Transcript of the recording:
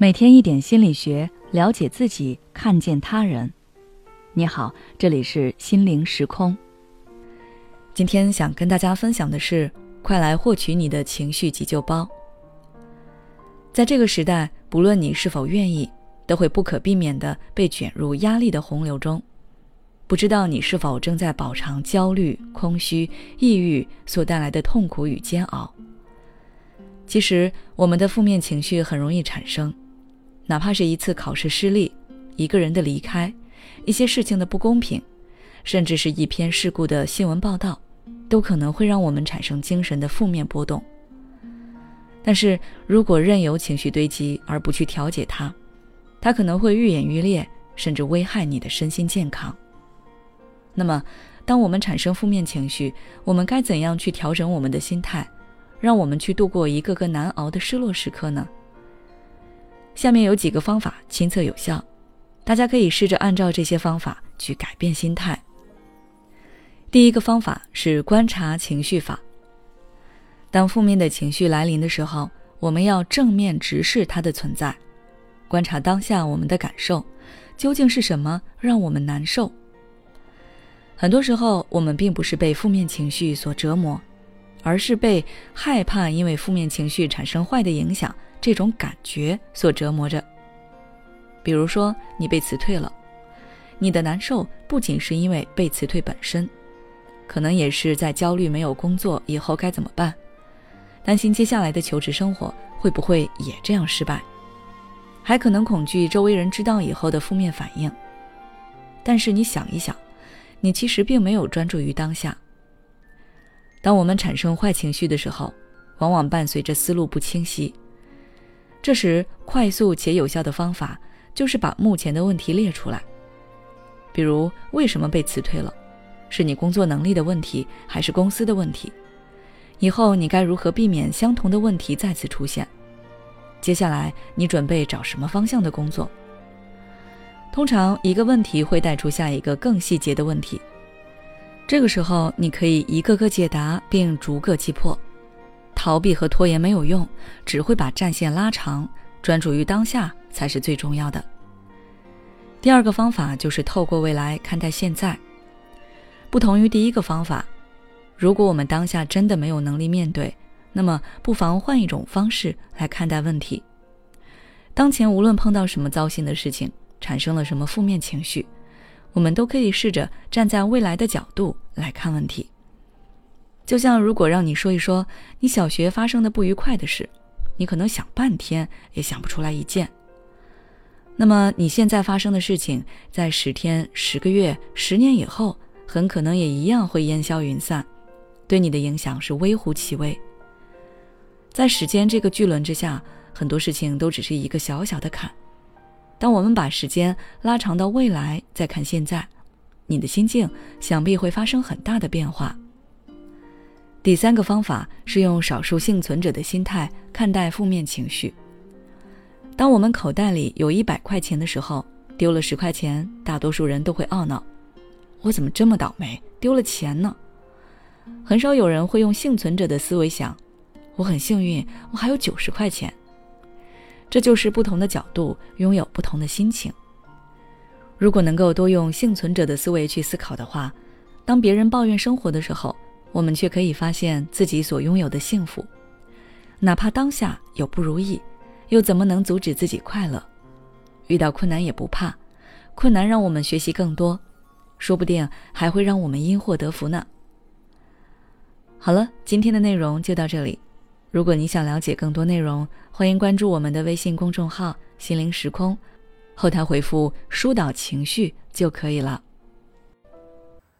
每天一点心理学，了解自己，看见他人。你好，这里是心灵时空。今天想跟大家分享的是，快来获取你的情绪急救包。在这个时代，不论你是否愿意，都会不可避免的被卷入压力的洪流中。不知道你是否正在饱尝焦虑、空虚、抑郁所带来的痛苦与煎熬？其实，我们的负面情绪很容易产生。哪怕是一次考试失利，一个人的离开，一些事情的不公平，甚至是一篇事故的新闻报道，都可能会让我们产生精神的负面波动。但是如果任由情绪堆积而不去调节它，它可能会愈演愈烈，甚至危害你的身心健康。那么，当我们产生负面情绪，我们该怎样去调整我们的心态，让我们去度过一个个难熬的失落时刻呢？下面有几个方法亲测有效，大家可以试着按照这些方法去改变心态。第一个方法是观察情绪法。当负面的情绪来临的时候，我们要正面直视它的存在，观察当下我们的感受，究竟是什么让我们难受？很多时候，我们并不是被负面情绪所折磨，而是被害怕因为负面情绪产生坏的影响。这种感觉所折磨着。比如说，你被辞退了，你的难受不仅是因为被辞退本身，可能也是在焦虑没有工作以后该怎么办，担心接下来的求职生活会不会也这样失败，还可能恐惧周围人知道以后的负面反应。但是你想一想，你其实并没有专注于当下。当我们产生坏情绪的时候，往往伴随着思路不清晰。这时，快速且有效的方法就是把目前的问题列出来，比如为什么被辞退了，是你工作能力的问题，还是公司的问题？以后你该如何避免相同的问题再次出现？接下来你准备找什么方向的工作？通常一个问题会带出下一个更细节的问题，这个时候你可以一个个解答，并逐个击破。逃避和拖延没有用，只会把战线拉长。专注于当下才是最重要的。第二个方法就是透过未来看待现在。不同于第一个方法，如果我们当下真的没有能力面对，那么不妨换一种方式来看待问题。当前无论碰到什么糟心的事情，产生了什么负面情绪，我们都可以试着站在未来的角度来看问题。就像如果让你说一说你小学发生的不愉快的事，你可能想半天也想不出来一件。那么你现在发生的事情，在十天、十个月、十年以后，很可能也一样会烟消云散，对你的影响是微乎其微。在时间这个巨轮之下，很多事情都只是一个小小的坎。当我们把时间拉长到未来再看现在，你的心境想必会发生很大的变化。第三个方法是用少数幸存者的心态看待负面情绪。当我们口袋里有一百块钱的时候，丢了十块钱，大多数人都会懊恼：“我怎么这么倒霉，丢了钱呢？”很少有人会用幸存者的思维想：“我很幸运，我还有九十块钱。”这就是不同的角度拥有不同的心情。如果能够多用幸存者的思维去思考的话，当别人抱怨生活的时候，我们却可以发现自己所拥有的幸福，哪怕当下有不如意，又怎么能阻止自己快乐？遇到困难也不怕，困难让我们学习更多，说不定还会让我们因祸得福呢。好了，今天的内容就到这里。如果你想了解更多内容，欢迎关注我们的微信公众号“心灵时空”，后台回复“疏导情绪”就可以了。